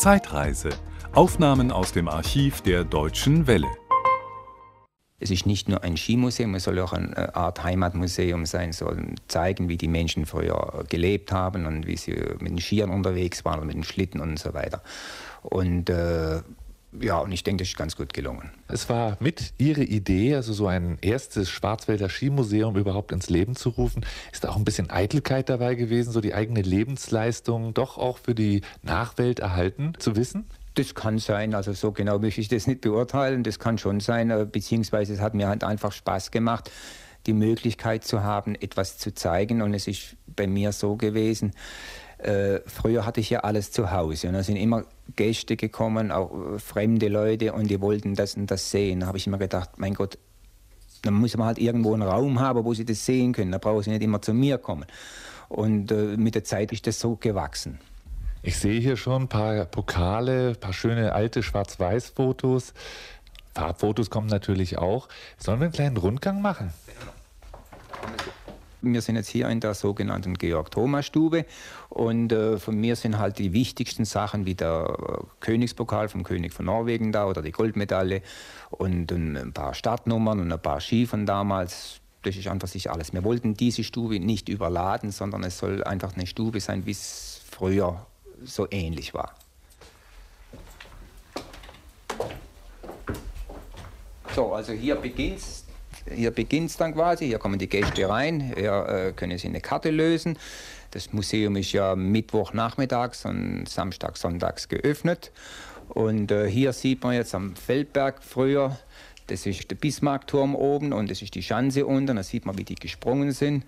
Zeitreise. Aufnahmen aus dem Archiv der Deutschen Welle. Es ist nicht nur ein Skimuseum, es soll auch eine Art Heimatmuseum sein, soll zeigen, wie die Menschen früher gelebt haben und wie sie mit den Skiern unterwegs waren mit den Schlitten und so weiter. Und äh, ja, und ich denke, das ist ganz gut gelungen. Es war mit Ihre Idee, also so ein erstes Schwarzwälder Skimuseum überhaupt ins Leben zu rufen. Ist da auch ein bisschen Eitelkeit dabei gewesen, so die eigene Lebensleistung doch auch für die Nachwelt erhalten zu wissen? Das kann sein, also so genau möchte ich das nicht beurteilen. Das kann schon sein, äh, beziehungsweise es hat mir halt einfach Spaß gemacht, die Möglichkeit zu haben, etwas zu zeigen. Und es ist bei mir so gewesen, äh, früher hatte ich ja alles zu Hause und da sind immer Gäste gekommen, auch äh, fremde Leute und die wollten das und das sehen. Da habe ich immer gedacht, mein Gott, dann muss man halt irgendwo einen Raum haben, wo sie das sehen können. Da brauchen sie nicht immer zu mir kommen. Und äh, mit der Zeit ist das so gewachsen. Ich sehe hier schon ein paar Pokale, ein paar schöne alte Schwarz-Weiß-Fotos. Farbfotos kommen natürlich auch. Sollen wir einen kleinen Rundgang machen? Wir sind jetzt hier in der sogenannten Georg-Thomas-Stube und äh, von mir sind halt die wichtigsten Sachen wie der äh, Königspokal vom König von Norwegen da oder die Goldmedaille und, und ein paar Startnummern und ein paar Ski von damals. Das ist einfach sich alles. Wir wollten diese Stube nicht überladen, sondern es soll einfach eine Stube sein, wie es früher so ähnlich war. So, also hier beginnt hier beginnt's dann quasi, hier kommen die Gäste rein, hier äh, können sie eine Karte lösen. Das Museum ist ja Mittwochnachmittags und Samstag, Sonntags geöffnet. Und äh, hier sieht man jetzt am Feldberg früher, das ist der Bismarckturm oben und das ist die Schanze unten, da sieht man, wie die gesprungen sind.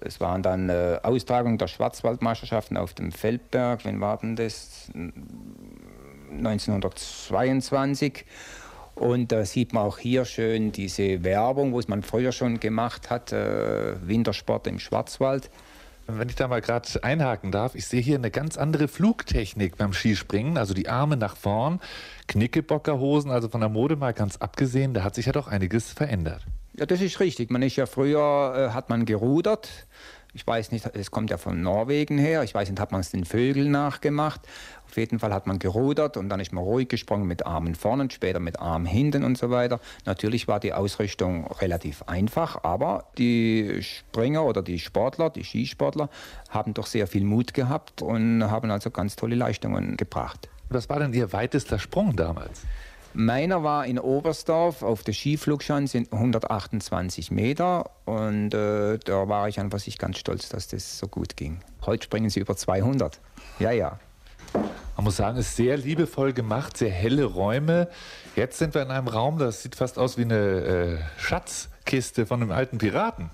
Es waren dann äh, Austragungen der Schwarzwaldmeisterschaften auf dem Feldberg. Wann war denn das? 1922. Und da sieht man auch hier schön diese Werbung, wo es man früher schon gemacht hat, äh, Wintersport im Schwarzwald. Wenn ich da mal gerade einhaken darf, ich sehe hier eine ganz andere Flugtechnik beim Skispringen, also die Arme nach vorn, Knickebockerhosen, also von der Mode mal ganz abgesehen, da hat sich ja doch einiges verändert. Ja, das ist richtig. Man ist ja früher, äh, hat man gerudert. Ich weiß nicht, es kommt ja von Norwegen her. Ich weiß nicht, hat man es den Vögeln nachgemacht. Auf jeden Fall hat man gerudert und dann ist man ruhig gesprungen mit Armen vorne und später mit Armen hinten und so weiter. Natürlich war die Ausrichtung relativ einfach, aber die Springer oder die Sportler, die Skisportler, haben doch sehr viel Mut gehabt und haben also ganz tolle Leistungen gebracht. Was war denn Ihr weitester Sprung damals? Meiner war in Oberstdorf auf der Skiflugschanze 128 Meter und äh, da war ich einfach sich ganz stolz, dass das so gut ging. Heute springen sie über 200. Ja, ja. Man muss sagen, es ist sehr liebevoll gemacht, sehr helle Räume. Jetzt sind wir in einem Raum, das sieht fast aus wie eine äh, Schatzkiste von einem alten Piraten.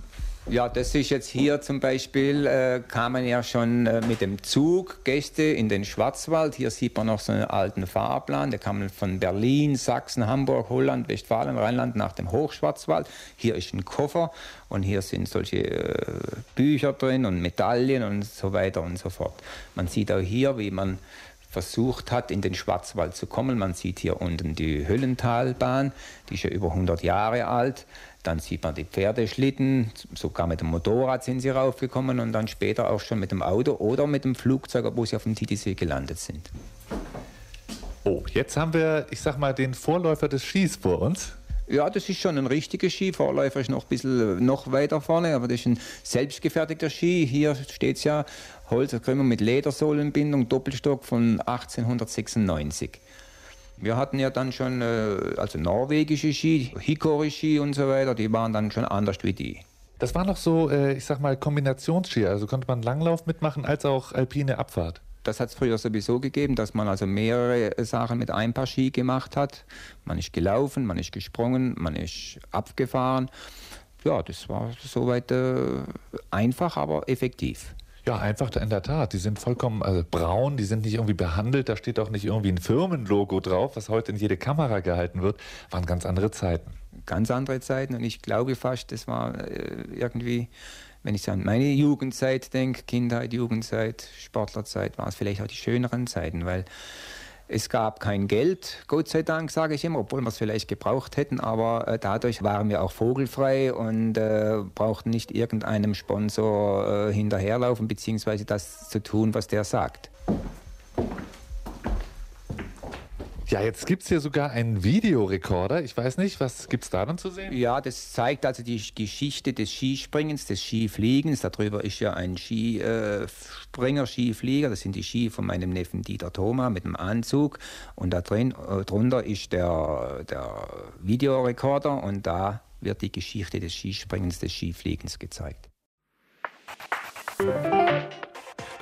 Ja, das ist jetzt hier zum Beispiel, äh, kamen ja schon äh, mit dem Zug Gäste in den Schwarzwald. Hier sieht man noch so einen alten Fahrplan. Der kam von Berlin, Sachsen, Hamburg, Holland, Westfalen, Rheinland nach dem Hochschwarzwald. Hier ist ein Koffer und hier sind solche äh, Bücher drin und Medaillen und so weiter und so fort. Man sieht auch hier, wie man versucht hat, in den Schwarzwald zu kommen. Man sieht hier unten die Höllentalbahn, die ist ja über 100 Jahre alt. Dann sieht man die Pferdeschlitten, sogar mit dem Motorrad sind sie raufgekommen und dann später auch schon mit dem Auto oder mit dem Flugzeug, wo sie auf dem Titisee gelandet sind. Oh, jetzt haben wir, ich sag mal, den Vorläufer des Skis vor uns. Ja, das ist schon ein richtiger Ski. Vorläufer ist noch ein bisschen noch weiter vorne, aber das ist ein selbstgefertigter Ski. Hier steht es ja, Holzkrümmer mit Ledersohlenbindung, Doppelstock von 1896. Wir hatten ja dann schon, äh, also norwegische Ski, Hickory-Ski und so weiter, die waren dann schon anders wie die. Das war noch so, äh, ich sag mal, Kombinationsski, also konnte man Langlauf mitmachen als auch alpine Abfahrt. Das hat es früher sowieso gegeben, dass man also mehrere Sachen mit ein paar Ski gemacht hat. Man ist gelaufen, man ist gesprungen, man ist abgefahren. Ja, das war soweit äh, einfach, aber effektiv. Ja, einfach in der Tat. Die sind vollkommen also braun, die sind nicht irgendwie behandelt, da steht auch nicht irgendwie ein Firmenlogo drauf, was heute in jede Kamera gehalten wird. Waren ganz andere Zeiten. Ganz andere Zeiten und ich glaube fast, das war äh, irgendwie, wenn ich an meine Jugendzeit denke, Kindheit, Jugendzeit, Sportlerzeit, war es vielleicht auch die schöneren Zeiten, weil es gab kein Geld, Gott sei Dank, sage ich immer, obwohl wir es vielleicht gebraucht hätten, aber äh, dadurch waren wir auch vogelfrei und äh, brauchten nicht irgendeinem Sponsor äh, hinterherlaufen, beziehungsweise das zu tun, was der sagt. Ja, jetzt gibt es hier sogar einen Videorekorder. Ich weiß nicht, was gibt es da dann zu sehen? Ja, das zeigt also die Geschichte des Skispringens, des Skifliegens. Darüber ist ja ein Skispringer, Skiflieger. Das sind die Ski von meinem Neffen Dieter Thoma mit dem Anzug. Und da drin, äh, drunter ist der, der Videorekorder und da wird die Geschichte des Skispringens, des Skifliegens gezeigt.